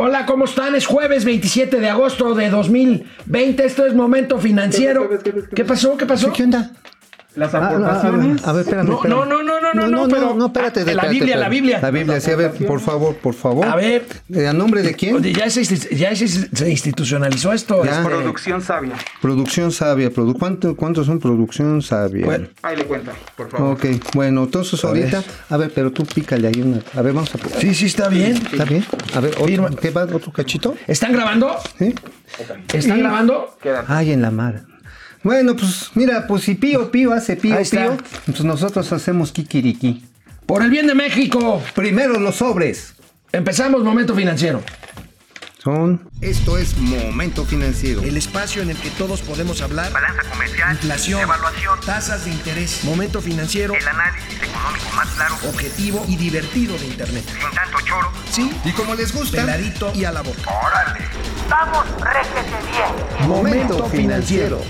Hola, ¿cómo están? Es jueves 27 de agosto de 2020. Esto es Momento Financiero. ¿Qué pasó? ¿Qué pasó? ¿Qué onda? Las Ah, no, a ver, aportaciones. a ver, espérame, No, espérame. no, no, no, no, no, no, pero- no, espérate. Ah, la espérate, Biblia, la. Biblia. La Biblia, sí, a ver, por favor, por favor. A ver. Eh, ¿A nombre de quién? Oye, ya se, ya se, se institucionalizó esto. Ya. este, Producción sabia. Producción sabia. produ- ¿Cuánto, ¿Cuántos son producción sabia? Bueno. Ahí le cuenta, por favor. Ok, bueno, entonces A ver. ahorita, a ver, pero tú pícale ahí una. A ver, vamos a. Sí, sí, está bien. ¿Está bien? A ver, otro, ¿qué va? ¿Otro cachito? ¿Están grabando? ¿Sí? ¿Están grabando? Quédate. Ay, en la mar. Bueno, pues mira, pues si Pío Pío hace Pío Ahí está. Pío, pues nosotros hacemos kikiriki. Por el bien de México. Primero los sobres. Empezamos Momento Financiero. Son. Esto es Momento Financiero. El espacio en el que todos podemos hablar. balanza comercial, Inflación, evaluación, tasas de interés, momento financiero, el análisis económico más claro, objetivo y divertido de Internet. sin tanto choro. Sí, Y como les gusta, peladito y a la boca. ¡Órale! ¡Vamos, réjete bien! Momento financiero.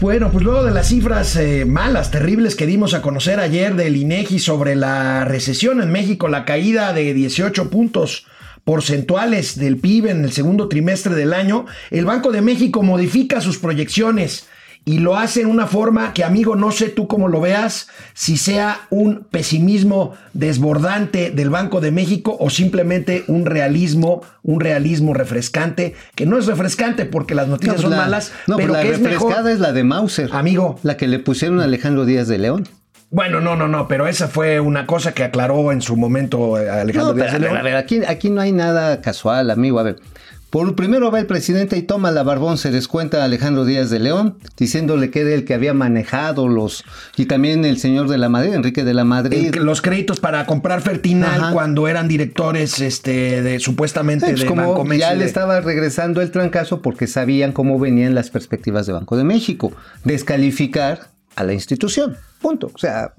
Bueno, pues luego de las cifras eh, malas, terribles que dimos a conocer ayer del INEGI sobre la recesión en México, la caída de 18 puntos porcentuales del PIB en el segundo trimestre del año, el Banco de México modifica sus proyecciones y lo hace en una forma que, amigo, no sé tú cómo lo veas, si sea un pesimismo desbordante del Banco de México o simplemente un realismo, un realismo refrescante, que no es refrescante porque las noticias pues son la- malas, no, pero pues que la es mejor. refrescada es la de Mauser. Amigo. La que le pusieron a Alejandro Díaz de León. Bueno, no, no, no, pero esa fue una cosa que aclaró en su momento eh, Alejandro No, pero, Díaz a de ver, León. a ver, aquí, aquí no hay nada casual, amigo. A ver, por primero va el presidente y toma la barbón, se descuenta a Alejandro Díaz de León, diciéndole que era el que había manejado los. Y también el señor de la Madrid, Enrique de la Madrid. El- los créditos para comprar Fertinal Ajá. cuando eran directores este, de supuestamente Sí, pues de como Bancomex ya le estaba regresando el trancazo porque sabían cómo venían las perspectivas de Banco de México. Descalificar a la institución. Punto. O sea,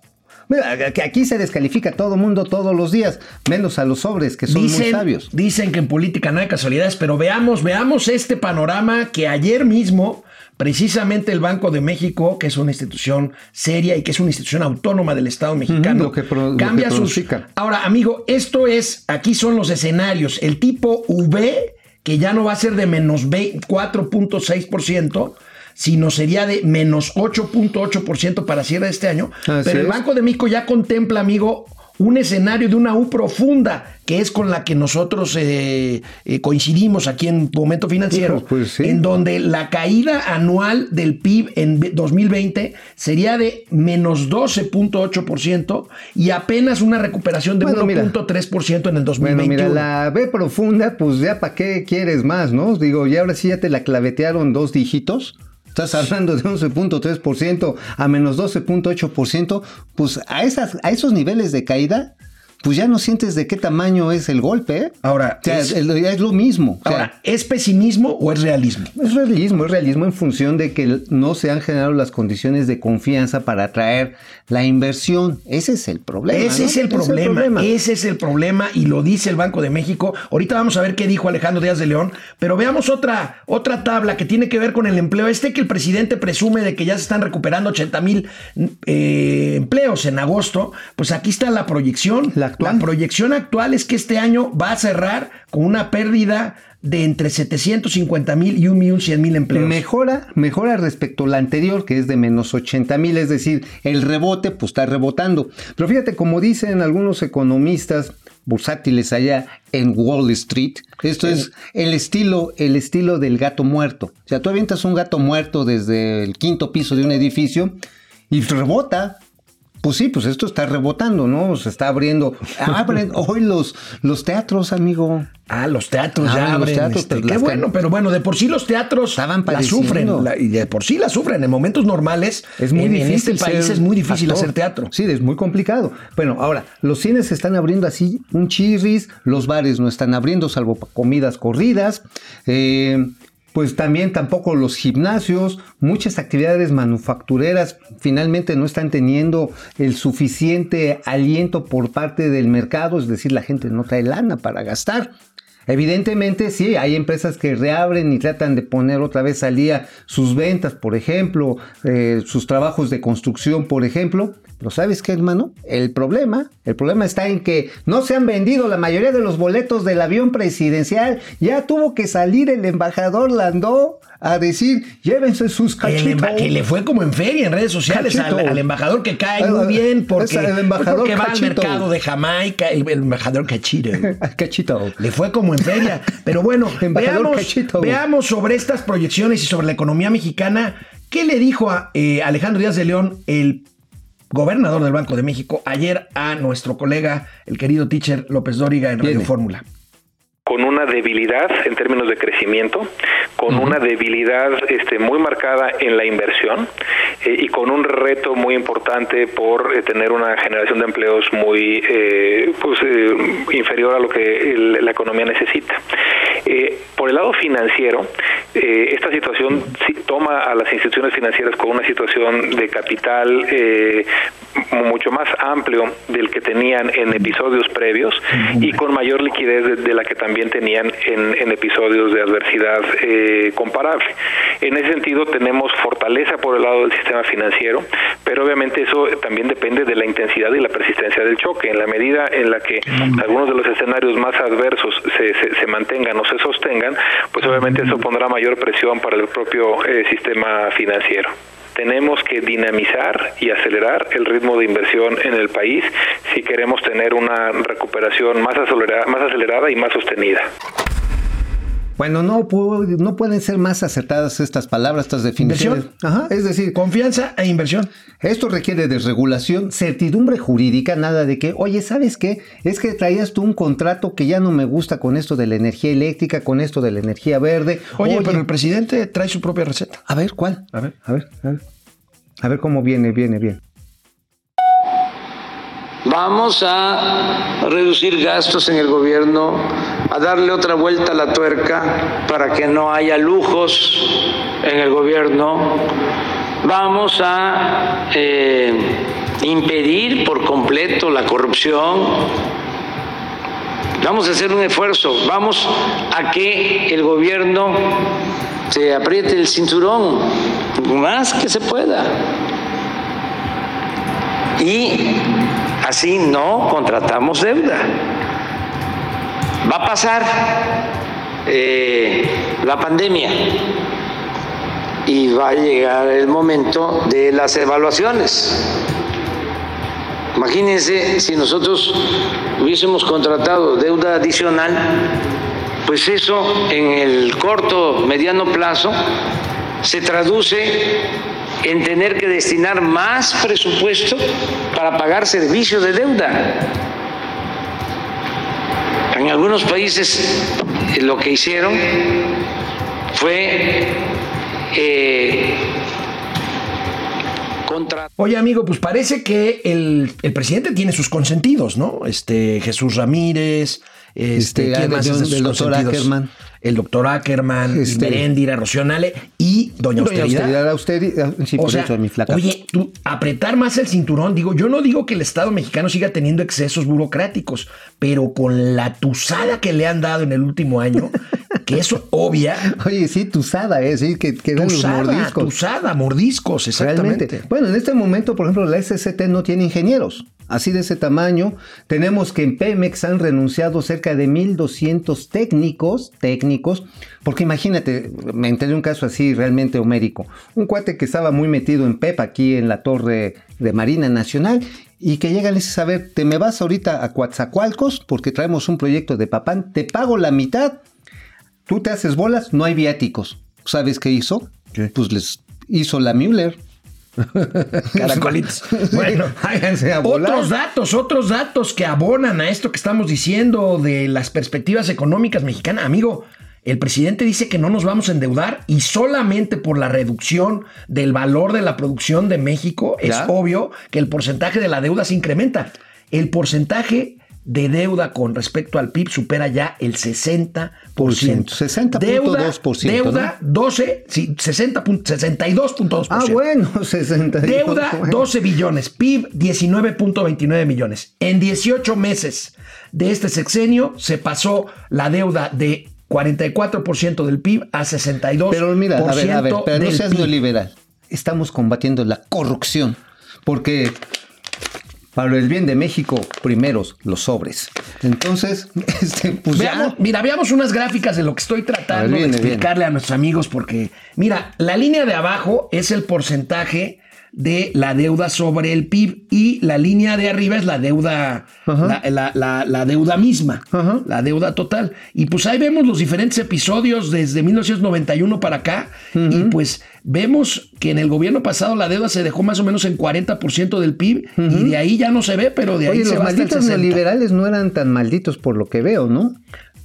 mira, que aquí se descalifica a todo mundo todos los días, menos a los sobres que son muy sabios. dicen que en política no hay casualidades, pero veamos, veamos este panorama que ayer mismo, precisamente el Banco de México, que es una institución seria y que es una institución autónoma del Estado mexicano, pro- cambia sus. Ahora, amigo, esto es, aquí son los escenarios. El tipo V, que ya no va a ser de menos ve- 4.6%. sino sería de menos 8.8% para cierre de este año. Así pero el. Banco de México ya contempla, amigo, un escenario de una U profunda, que es con la que nosotros eh, eh, coincidimos aquí en Momento Financiero, pues sí. en donde la caída anual del PIB en ve- 2020 sería de menos 12.8% y apenas una recuperación de Bueno, mira. 1.3% en el Bueno, 2021. mira, la B profunda, pues ya para qué quieres más, ¿no? Digo, y ahora sí ya te la clavetearon dos dígitos. Estás hablando de 11.3% a menos 12.8%, pues a, esas, a esos niveles de caída, pues ya no sientes de qué tamaño es el golpe, ¿eh? Ahora, O sea, es- es, es lo mismo. O sea, Ahora, ¿es pesimismo o es realismo? es realismo, es realismo en función de que no se han generado las condiciones de confianza para atraer la inversión. Ese es el problema. Ese ¿no? es el problema, ese es el problema y lo dice el Banco de México. Ahorita vamos a ver qué dijo Alejandro Díaz de León, pero veamos otra, otra tabla que tiene que ver con el empleo. Este que el presidente presume de que ya se están recuperando 80 mil eh, empleos en agosto, pues aquí está la proyección. La actual. proyección actual es que este año va a cerrar con una pérdida de entre 750 mil y 1.100.000 empleos. Mejora, mejora respecto a la anterior, que es de menos 80 mil, es decir, el rebote pues está rebotando. Pero fíjate, como dicen algunos economistas bursátiles allá en Wall Street, esto es el estilo, el estilo del gato muerto. O sea, tú avientas un gato muerto desde el quinto piso de un edificio y rebota. Pues sí, pues esto está rebotando, ¿no? Se está abriendo. Abren hoy los, los teatros, amigo. Ah, los teatros Ah, ya los abren. teatros, este, pero qué bueno, pero bueno, de por sí los teatros Estaban la sufren. la- y de por sí la sufren. En momentos normales, Es muy en, en difícil. este país es muy difícil actor. hacer teatro. Sí, es muy complicado. Bueno, ahora, los cines se están abriendo así, un chirris, los bares no están abriendo, salvo comidas corridas. eh, pues también tampoco los gimnasios, muchas actividades manufactureras finalmente no están teniendo el suficiente aliento por parte del mercado, es decir, la gente no trae lana para gastar. Evidentemente, sí, hay empresas que reabren y tratan de poner otra vez al día sus ventas, por ejemplo, eh, sus trabajos de construcción, por ejemplo. Pero ¿sabes qué, hermano? El problema, el problema está en que no se han vendido la mayoría de los boletos del avión presidencial. Ya tuvo que salir el embajador Landó a decir, llévense sus cachitos. que le fue como en feria en redes sociales al, embajador que cae muy bien porque, el embajador porque va al mercado de Jamaica, el, el embajador Cachito. Cachito. Le fue como en feria. Pero bueno, veamos, Cachito. veamos sobre estas proyecciones y sobre la economía mexicana. ¿Qué le dijo a eh, Alejandro Díaz de León, el gobernador del Banco de México, ayer a nuestro colega, el querido teacher López Dóriga en Radio. Fórmula? Con una debilidad en términos de crecimiento, con una debilidad este, muy marcada en la inversión eh, y con un reto muy importante por eh, tener una generación de empleos muy eh, pues, eh, inferior a lo que el- la economía necesita. Por el lado financiero, esta situación toma a las instituciones financieras con una situación de capital eh, mucho más amplio del que tenían en episodios previos y con mayor liquidez de, de la que también tenían en, en episodios de adversidad eh, comparable. En ese sentido tenemos fortaleza por el lado del sistema financiero, pero obviamente eso también depende de la intensidad y la persistencia del choque. En la medida en la que algunos de los escenarios más adversos se, se, se mantengan o se sostengan, pues obviamente eso pondrá mayor presión para el propio eh, sistema financiero tenemos que dinamizar y acelerar el ritmo de inversión en el país si queremos tener una recuperación más acelerada, más acelerada y más sostenida. Bueno, no, no pueden ser más acertadas estas palabras, estas definiciones. Inversión. Ajá, es decir, Confianza e inversión. esto requiere desregulación, certidumbre jurídica, nada de que, oye, ¿sabes qué? Es que traías tú un contrato que ya no me gusta con esto de la energía eléctrica, con esto de la energía verde. Oye, pero el presidente trae su propia receta. A ver, ¿cuál? A ver. A ver, a ver. A ver cómo viene, viene, bien. Vamos a reducir gastos en el gobierno, a darle otra vuelta a la tuerca para que no haya lujos en el gobierno. Vamos a eh, impedir por completo la corrupción. Vamos a hacer un esfuerzo. Vamos a que el gobierno se apriete el cinturón más que se pueda. Y así no contratamos deuda. Va a pasar eh, la pandemia y va a llegar el momento de las evaluaciones. Imagínense si nosotros hubiésemos contratado deuda adicional, pues eso en el corto, mediano plazo se traduce en tener que destinar más presupuesto para pagar servicios de deuda. En algunos países eh, lo que hicieron fue eh, Oye, amigo, pues parece que el, el presidente tiene sus consentidos, ¿no? Este, Jesús Ramírez, este, Este, ¿quién ah, más de- es de sus del doctor? Ackerman. El doctor Ackerman, Este- Meréndira, Rocionale y Doña, Doña Austeridad. Austeridad, austeri- sí, O por sea, eso, mi flaca. Oye, tú, apretar más el cinturón, digo, yo no digo que el Estado mexicano siga teniendo excesos burocráticos, pero con la tusada que le han dado en el último año, que eso obvia, Oye, sí, tusada, ¿eh? Sí, que, que dan los tusada, mordiscos. tusada, mordiscos, exactamente. Realmente. Bueno, en este momento, por ejemplo, la SCT no tiene ingenieros. Así de ese tamaño. Tenemos que en Pemex han renunciado cerca de 1.200 técnicos, técnicos, porque imagínate, me enteré un caso así realmente homérico. Un cuate que estaba muy metido en PEP aquí en la torre de Marina Nacional y que llega y le dice, a ver, te me vas ahorita a Coatzacoalcos porque traemos un proyecto de Papán, te pago la mitad, tú te haces bolas, no hay viáticos. ¿Sabes qué hizo? Pues les hizo la Müller. Caracolitos. Bueno, háganse a volar. otros datos, otros datos que abonan a esto que estamos diciendo de las perspectivas económicas mexicanas. Amigo, el presidente dice que no nos vamos a endeudar y solamente por la reducción del valor de la producción de México es obvio que el porcentaje de la deuda se incrementa. El porcentaje de deuda con respecto al PIB supera ya el 60%. 60.2%, Deuda, deuda 12, sí, 60 pun- 62.2%. Ah, bueno, 60. Deuda 12 billones, PIB 19.29 millones. En 18 meses de este sexenio se pasó la deuda de 44% del PIB a 62% Pero mira, a ver, a ver, pero no seas PIB. neoliberal. Estamos combatiendo la corrupción. Porque para el bien de México, primeros los sobres. Entonces, este, pues Veamos, ya. mira, veamos unas gráficas de lo que estoy tratando ver, de explicarle a nuestros amigos, porque, mira, la línea de abajo es el porcentaje de la deuda sobre el PIB y la línea de arriba es la deuda, la, la- la- la deuda misma, Ajá. la deuda total. Y pues ahí vemos los diferentes episodios desde 1991 para acá y pues vemos que en el gobierno pasado la deuda se dejó más o menos en 40% del PIB y de ahí ya no se ve, pero de ahí Oye, se los va malditos 60. neoliberales no eran tan malditos por lo que veo, ¿no?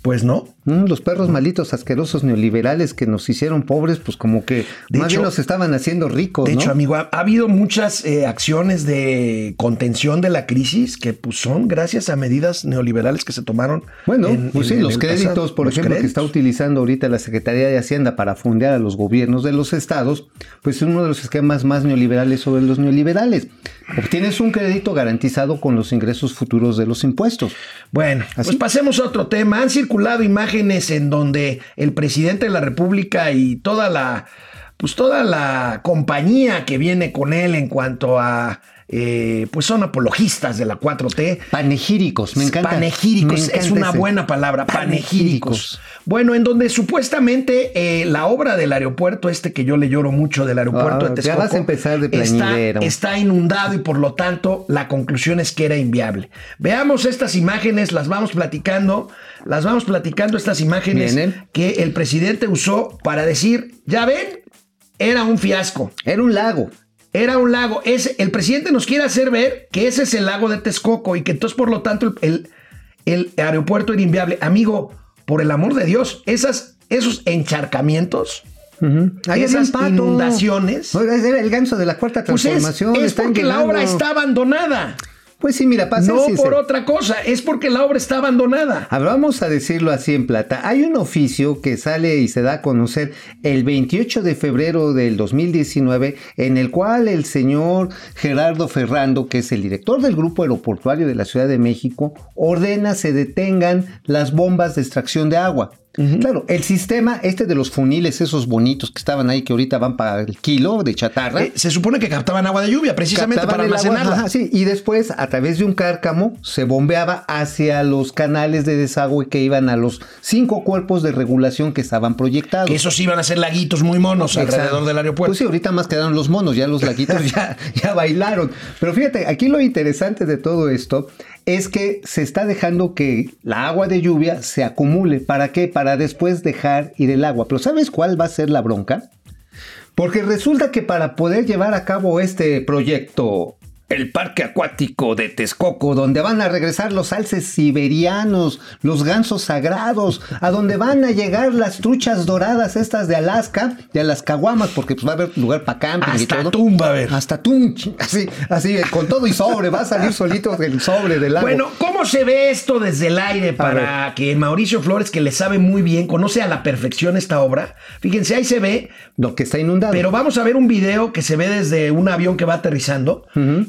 Pues no. Mm, Los perros malditos asquerosos neoliberales que nos hicieron pobres, pues como que De más hecho- bien nos estaban haciendo ricos, De ¿no? hecho, amigo, ha, ha habido muchas eh, acciones de contención de la crisis que pues, son gracias a medidas neoliberales que se tomaron. Bueno, en- pues en- sí, en los créditos, pasado. por Los ejemplo, que está utilizando ahorita la Secretaría de Hacienda para fondear a los gobiernos de los estados, pues es uno de los esquemas más neoliberales sobre los neoliberales. Obtienes un crédito garantizado con los ingresos futuros de los impuestos. Bueno, ¿Así? pues pasemos a otro tema. Han circulado imágenes en donde el presidente de la República y toda la, pues toda la compañía que viene con él en cuanto a, eh, pues son apologistas de la 4T. Panegíricos, me encanta. Panegíricos, me es una ese. buena palabra, panegíricos. Panegíricos. Bueno, en donde supuestamente eh, la obra del aeropuerto, este que yo le lloro mucho del aeropuerto Ah, de Texcoco, vas a empezar de está, está inundado y por lo tanto la conclusión es que era inviable. Veamos estas imágenes, las vamos platicando, las vamos platicando estas imágenes Vienen. que el presidente usó para decir, ya ven, era un fiasco. Era un lago. Era un lago. Ese, el presidente nos quiere hacer ver que ese es el lago de Texcoco y que entonces, por lo tanto, el, el- el aeropuerto era inviable. Amigo, por el amor de Dios, esas, esos encharcamientos, Ahí esas inundaciones, Oiga, Era el ganso de la cuarta pues es, transformación. es porque la obra está abandonada. Pues sí, mira, ser No sincero. por otra cosa, es porque la obra está abandonada. A ver, Vamos a decirlo así en plata. Hay un oficio que sale y se da a conocer el 28 de febrero del 2019 en el cual el señor Gerardo Ferrando, que es el director del Grupo Aeroportuario de la Ciudad de México, ordena se detengan las bombas de extracción de agua. Claro, el sistema este de los funiles, esos bonitos que estaban ahí, que ahorita van para el kilo de chatarra. Eh, se supone que captaban agua de lluvia precisamente para el agua, almacenarla. ajá, sí, y después a través de un cárcamo se bombeaba hacia los canales de desagüe que iban a los cinco cuerpos de regulación que estaban proyectados. Que esos iban a ser laguitos muy monos Exacto. alrededor del aeropuerto. Pues sí, ahorita más quedaron los monos, ya los laguitos ya, ya bailaron. Pero fíjate, aquí lo interesante de todo esto es que se está dejando que la agua de lluvia se acumule. ¿Para qué? Para después dejar ir el agua. Pero ¿sabes cuál va a ser la bronca? Porque resulta que para poder llevar a cabo este proyecto, el parque acuático de Texcoco, donde van a regresar los alces siberianos, los gansos sagrados, a donde van a llegar las truchas doradas estas de Alaska, de las caguamas, porque pues va a haber lugar para camping y Hasta todo. tumba, a ver. Hasta tum, así, así, con todo y sobre, va a salir solito el sobre del agua. Bueno, ¿cómo se ve esto desde el aire para que Mauricio Flores, que le sabe muy bien, conoce a la perfección esta obra? Fíjense, ahí se ve, lo que está inundado. pero vamos a ver un video que se ve desde un avión que va aterrizando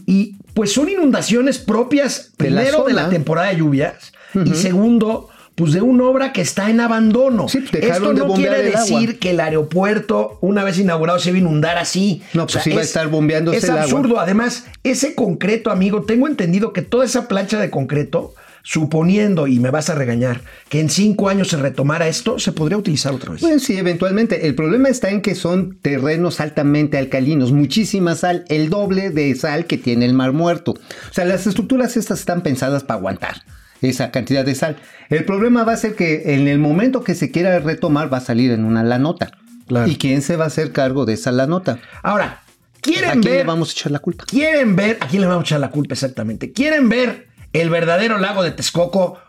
y pues son inundaciones propias, De la primero de la temporada de lluvias y segundo... Pues de una obra que está en abandono. Sí, Esto no quiere agua. decir que el aeropuerto, una vez inaugurado, se iba a inundar así. No, pues sí va a estar bombeándose Es el agua. absurdo. Además, ese concreto, amigo, tengo entendido que toda esa plancha de concreto, suponiendo, y me vas a regañar, que en cinco años se retomara esto, se podría utilizar otra vez. Pues sí, eventualmente. El problema está en que son terrenos altamente alcalinos, muchísima sal, el doble de sal que tiene el Mar Muerto. O sea, las estructuras estas están pensadas para aguantar esa cantidad de sal. El problema va a ser que en el momento que se quiera retomar va a salir en una lanota. Claro. ¿Y quién se va a hacer cargo de esa lanota? Ahora, ¿A ¿quieren quién ver? le vamos a echar la culpa? ¿Quieren ver? ¿A quién le vamos a echar la culpa exactamente? ¿Quieren ver el verdadero lago de Texcoco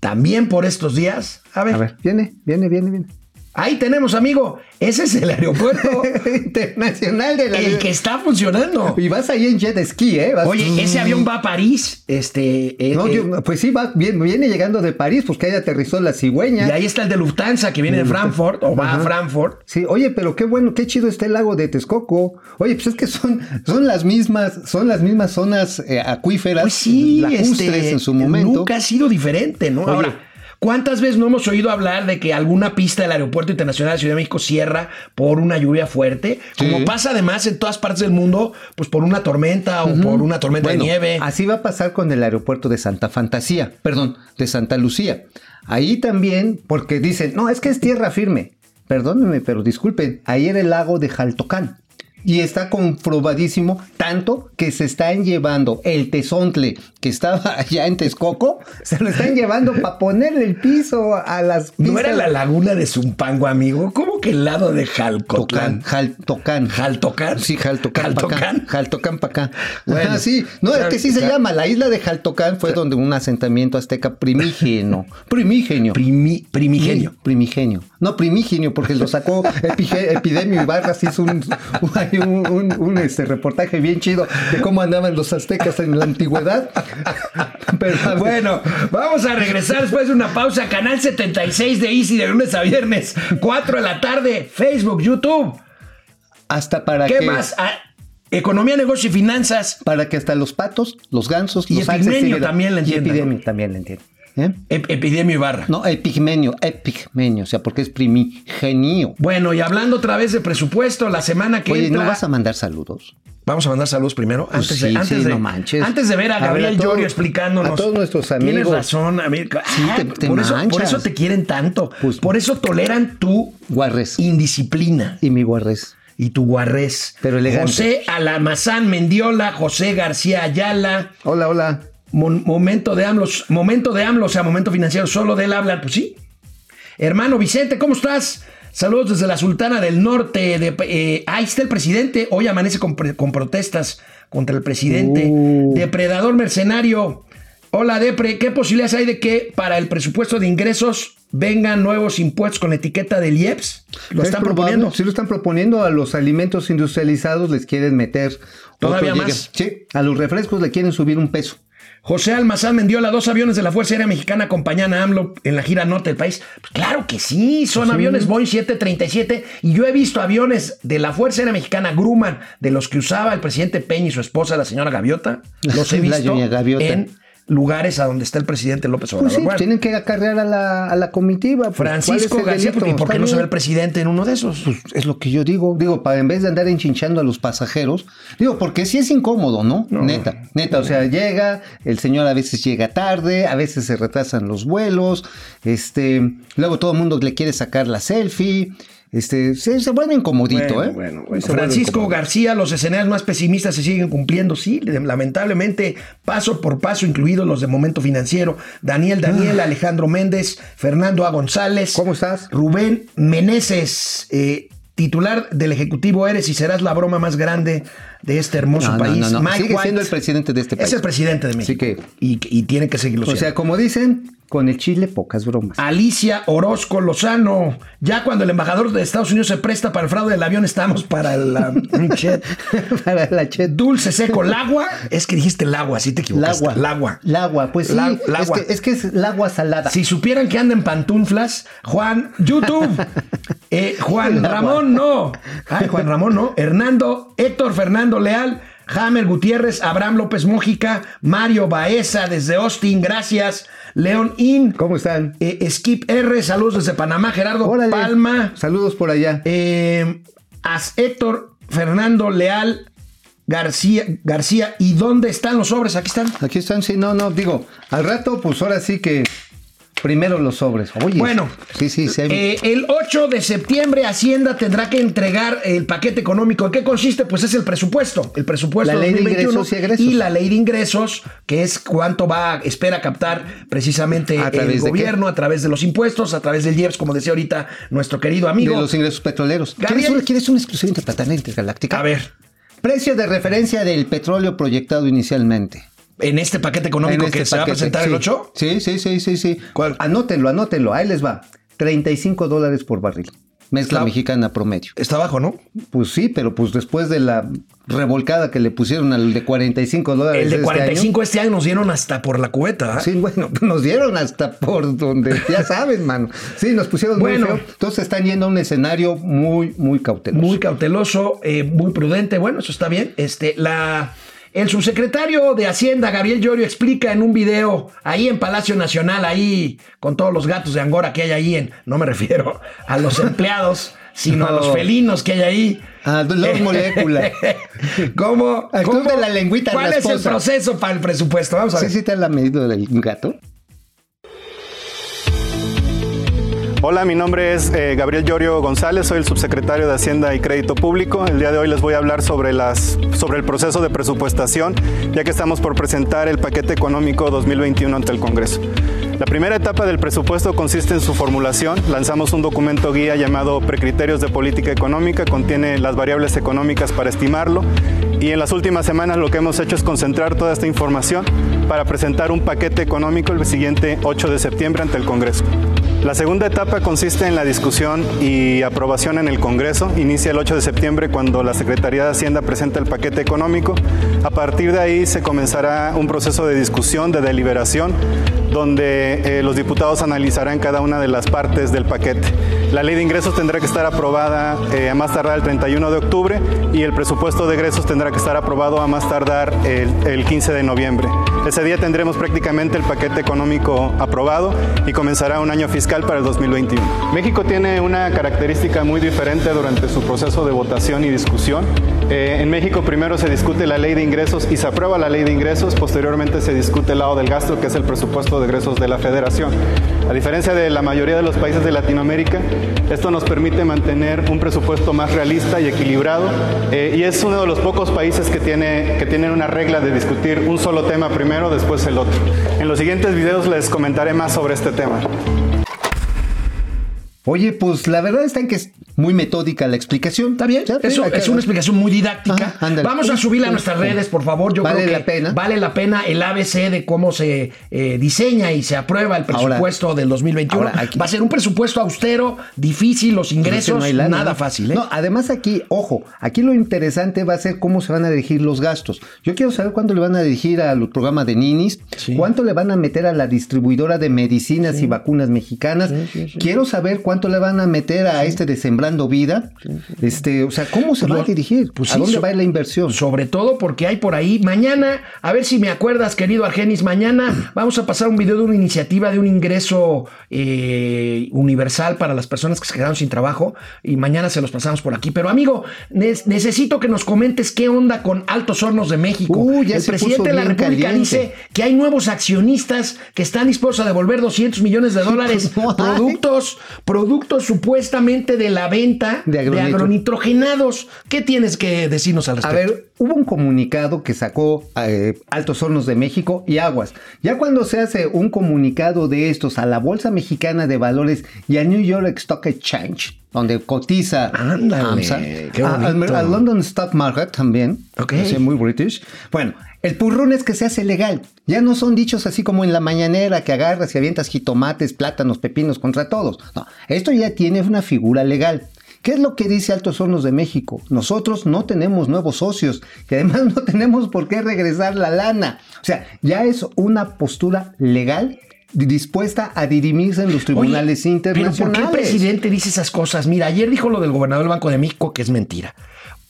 también por estos días? A ver. A ver, viene, viene, viene, viene. Ahí tenemos, amigo. Ese es el aeropuerto Internacional de la el que está funcionando. Y vas ahí en jet ski, ¿eh? Vas- Oye, ese avión va a París. Este. eh, No, eh, yo- pues sí, va, viene, viene llegando de París, pues que ahí aterrizó la cigüeña. y ahí está el de Lufthansa que viene de Frankfurt o va a. Frankfurt. Sí, oye, pero qué bueno, qué chido está el lago de Texcoco. Oye, pues es que son, son las mismas, son las mismas zonas eh, acuíferas, Pues sí, lacustres este, en su momento. Nunca ha sido diferente, ¿no? Oye. Ahora, ¿cuántas veces no hemos oído hablar de que alguna pista del Aeropuerto Internacional de Ciudad de México cierra por una lluvia fuerte? Sí. Como pasa además en todas partes del mundo, pues por una tormenta o por una tormenta Bueno, de nieve. Así va a pasar con el aeropuerto de Santa Fantasía, perdón, de Santa Lucía. Ahí también, porque dicen, no, es que es tierra firme. Perdónenme, pero disculpen, ahí era el lago de Jaltocán. Y está comprobadísimo, tanto que se están llevando el tezontle que estaba allá en Texcoco, se lo están llevando para ponerle el piso a las ¿No era la laguna de Zumpango, amigo? ¿Cómo que el lado de Jalcotlán? Jaltocán. ¿Jaltocán? Sí, Jaltocán. ¿Jaltocán? Jaltocán para acá. Bueno. Sí. No, es que sí se llama. La isla de Jaltocán fue donde un asentamiento azteca primígeno. Primigenio. Primi- primigenio. Primigenio. No, primigenio, porque lo sacó Epige- Epidemio Ibarras. Hizo un, un, un- un, este, reportaje bien chido de cómo andaban los aztecas en la antigüedad. Pero, Bueno, vamos a regresar después de una pausa. Canal 76 de Easy de lunes a viernes, 4 de la tarde, Facebook, YouTube. hasta para ¿Qué que. más? Ah, economía, negocio y finanzas. Para que hasta los patos, los gansos, Y los sigan- también Y entiendan, epidemio también le entiendo. ¿Eh? Ep- Epidemio Ibarra. No, epigmenio, epigmenio, o sea, porque es primigenio. Bueno, y hablando otra vez de presupuesto, la semana que Oye, ¿no entra- vas a mandar saludos? Vamos a mandar saludos primero. Pues Antes, sí, de, antes, sí, de, no manches. antes de ver a Gabriel a Llorio explicándonos. a todos nuestros Tienes amigos. razón, amigo. Sí, Ah, te- te por, eso, por manchas. eso te quieren tanto. Pues- por eso toleran tu Guarres. indisciplina. Y mi guarres. y tu guarrés. Pero elegante. José Alamazán Mendiola, José García Ayala, Hola, hola. Momento de AMLO, momento de AMLO, o sea, momento financiero, solo de él hablan, pues sí. Hermano Vicente, ¿cómo estás? Saludos desde la Sultana del Norte. De, eh, ahí está el presidente. Hoy amanece con, con protestas contra el presidente. Uh. Depredador mercenario. Hola, Depre. ¿Qué posibilidades hay de que para el presupuesto de ingresos vengan nuevos impuestos con la etiqueta del IEPS? Lo Es están proponiendo. Sí, lo están proponiendo. A los alimentos industrializados les quieren meter. Todavía más. Sí, a los refrescos le quieren subir un peso. José Almazán Mendiola, dos aviones de la Fuerza Aérea Mexicana acompañan a AMLO en la gira norte del país. Pues claro que sí, son aviones Boeing 737 y yo he visto aviones de la Fuerza Aérea Mexicana Grumman, de los que usaba el presidente Peña y su esposa, la señora Gaviota. Los he visto Gaviota. en lugares a donde está el presidente López Obrador. Pues sí, Bueno, tienen que acarrear a la, a la comitiva. pues, ¿cuál es Francisco García? ¿y por qué no se ve el presidente en uno de esos? Pues es lo que yo digo. Digo, para en vez de andar enchinchando a los pasajeros, digo, porque sí es incómodo, ¿no? Neta, neta. O sea, llega, el señor a veces llega tarde, a veces se retrasan los vuelos, este, luego todo el mundo le quiere sacar la selfie. Este, se, se vuelve incomodito, Bueno, ¿eh? bueno, bueno. Francisco. García, los escenarios más pesimistas se siguen cumpliendo, sí, lamentablemente, paso por paso, incluidos los de momento financiero. Daniel Daniel, Alejandro Méndez, Fernando A. González. Ah. ¿Cómo estás? Rubén Meneses, eh, titular del Ejecutivo eres y serás la broma más grande de este hermoso No, país. no, no. Mike Sigue White siendo el presidente de este país. Es el presidente de México. Así que- y, y tiene que seguirlo O sea, siendo. como dicen, con el chile pocas bromas. Alicia Orozco Lozano. Ya cuando el embajador de Estados Unidos se presta para el fraude del avión, estamos para el un chet. Para la chet. Dulce seco, el agua. Es que dijiste el agua, así te El equivocaste. agua. El agua. El agua, pues sí. La- es, el agua. que, es que es el agua salada. Si supieran que anda en pantuflas, Juan, YouTube. Eh, Juan El. Ramón, no. Ay, Juan Ramón, no. Hernando, Héctor Fernando Leal, Jamer Gutiérrez, Abraham López Mójica, Mario Baeza desde Austin, gracias. León In, ¿Cómo están? eh, Skip R, saludos desde Panamá, Gerardo Órale. Palma. Saludos por allá. Eh, as Héctor Fernando Leal García, García. ¿Y dónde están los sobres? Aquí están. Aquí están, sí, no, no, digo, al rato, pues ahora sí que primero los sobres. Oye. Bueno, Sí, sí, sí. Eh, el 8 de septiembre Hacienda tendrá que entregar el paquete económico. ¿En qué consiste? Pues es el presupuesto. El presupuesto La ley de 2021 ingresos y egresos. la ley de ingresos, que es cuánto va, espera captar precisamente ¿A través el gobierno a través de los impuestos, a través del IEPS, como decía ahorita nuestro querido amigo. de los ingresos petroleros. ¿Quieres, una- ¿Quieres una exclusiva interplanetaria intergaláctica? A ver, Precio de referencia del petróleo proyectado inicialmente. En este paquete económico En este que se va a presentar el sí. 8. Sí, sí, sí, sí, sí. ¿Cuál? Anótenlo, anótenlo, ahí les va. 35 dólares por barril. Mezcla Está- mexicana promedio. Está abajo, ¿no? Pues sí, pero pues después de la revolcada que le pusieron al de 45 dólares. El de este 45 este año nos dieron hasta por la cubeta. año. Sí, bueno, nos dieron hasta por donde, ya sabes, mano. Sí, nos pusieron Bueno. muy feo. Entonces están yendo a un escenario muy, muy cauteloso. Muy cauteloso, eh, muy prudente. Bueno, eso está bien. Este, la, el subsecretario de Hacienda, Gabriel Llorio, explica en un video ahí en Palacio Nacional, ahí con todos los gatos de Angora que hay ahí en. No me refiero a los empleados, sino a los No. felinos que hay ahí. Ah, los moléculas. ¿Cómo? Al club cómo- de la lengüita ¿Cuál es el proceso para el presupuesto? Vamos a ¿Sí, ver. sí te la medida del gato? Hola, mi nombre es eh, Gabriel Llorio González, soy el subsecretario de Hacienda y Crédito Público. El día de hoy les voy a hablar sobre, las, sobre el proceso de presupuestación, ya que estamos por presentar el paquete económico 2021 ante el Congreso. La primera etapa del presupuesto consiste en su formulación. Lanzamos un documento guía llamado Precriterios de Política Económica, contiene las variables económicas para estimarlo y en las últimas semanas lo que hemos hecho es concentrar toda esta información para presentar un paquete económico el siguiente 8 de septiembre ante el Congreso. La segunda etapa consiste en la discusión y aprobación en el Congreso. Inicia el 8 de septiembre cuando la Secretaría de Hacienda presenta el paquete económico. A partir de ahí se comenzará un proceso de discusión, de deliberación, donde eh, los diputados analizarán cada una de las partes del paquete. La ley de ingresos tendrá que estar aprobada eh, a más tardar el 31 de octubre y el presupuesto de egresos tendrá que estar aprobado a más tardar el, el 15 de noviembre. Ese día tendremos prácticamente el paquete económico aprobado y comenzará un año fiscal para el 2021. México tiene una característica muy diferente durante su proceso de votación y discusión. Eh, en México primero se discute la ley de ingresos y se aprueba la ley de ingresos, posteriormente se discute el lado del gasto, que es el presupuesto de egresos de la federación. A diferencia de la mayoría de los países de Latinoamérica, esto nos permite mantener un presupuesto más realista y equilibrado eh, y es uno de los pocos países que, tiene, que tienen una regla de discutir un solo tema primero, después el otro. En los siguientes videos les comentaré más sobre este tema. Oye, pues la verdad está en que muy metódica la explicación. Está bien, eso es una explicación muy didáctica. Ajá. Vamos a subirla a nuestras redes, por favor. Yo Vale creo que la pena. Vale la pena el ABC de cómo se eh, diseña y se aprueba el Ahora- presupuesto del 2021. ahora aquí- Va a ser un presupuesto austero, difícil, los ingresos, No hay lana, nada fácil. ¿eh? No, además aquí, ojo, aquí lo interesante va a ser cómo se van a dirigir los gastos. Yo quiero saber cuánto le van a dirigir al programa de Ninis, Sí. cuánto le van a meter a la distribuidora de medicinas y vacunas mexicanas. Quiero saber cuánto le van a meter a este de Sembrando Vida. Este, o sea, ¿cómo se va a dirigir? pues ¿A dónde va la inversión? Sobre todo porque hay por ahí mañana, a ver si me acuerdas, querido Argenis, mañana vamos a pasar un video de una iniciativa de un ingreso eh, universal para las personas que se quedaron sin trabajo y mañana se los pasamos por aquí. Pero amigo, ne- necesito que nos comentes qué onda con Altos Hornos de México. Uh, ya El presidente de la República caliente. dice que hay nuevos accionistas que están dispuestos a devolver 200 millones de dólares productos, productos supuestamente de la venta De de, agronitro- agronitrogenados. ¿Qué tienes que decirnos al A respecto? ver, hubo un comunicado que sacó eh, Altos Hornos de México y Aguas. Ya cuando se hace un comunicado de estos a la Bolsa Mexicana de Valores y a New York Stock Exchange, donde cotiza Ándale, AMSA, qué a- al London Stock Market también, Ok. o sea, muy british. Bueno, el purrón es que se hace legal. Ya no son dichos así como en la mañanera que agarras y avientas jitomates, plátanos, pepinos contra todos. No, esto ya tiene una figura legal. ¿Qué es lo que dice Altos Hornos de México? Nosotros no tenemos nuevos socios y además no tenemos por qué regresar la lana. O sea, ya es una postura legal dispuesta a dirimirse en los tribunales Oye, internacionales. Pero ¿por qué el presidente dice esas cosas? Mira, ayer dijo lo del gobernador del Banco de México, que es mentira.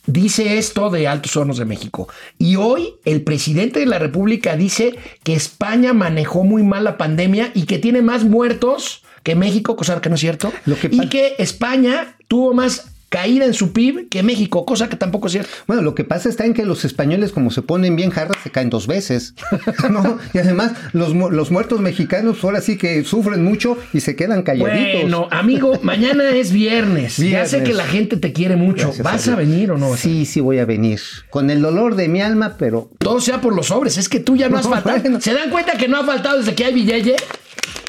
Dice esto de Altos Hornos de México. Y hoy el presidente de la República dice que España manejó muy mal la pandemia y que tiene más muertos que México, cosa que no es cierto. Lo que y que España tuvo más caída en su PIB que México, cosa que tampoco es cierto. Bueno, lo que pasa está en que los españoles, como se ponen bien jarras, se caen dos veces. ¿no? Y además, los, los muertos mexicanos ahora sí que sufren mucho y se quedan calladitos. Bueno, amigo, mañana es viernes. Ya sé que la gente te quiere mucho. Gracias ¿Vas a venir o no? Sí, sí voy a venir. Con el dolor de mi alma, pero Todo sea por los sobres. Es que tú ya no, has faltado. bueno. ¿Se dan cuenta que no ha faltado desde que hay billete?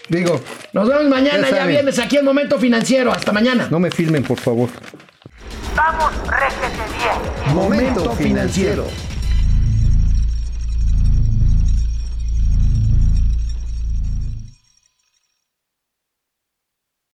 digo, Nos vemos mañana, Ya ya, viernes, aquí en Momento Financiero. Hasta mañana. no me filmen, por favor. Vamos, réjete bien. Momento financiero.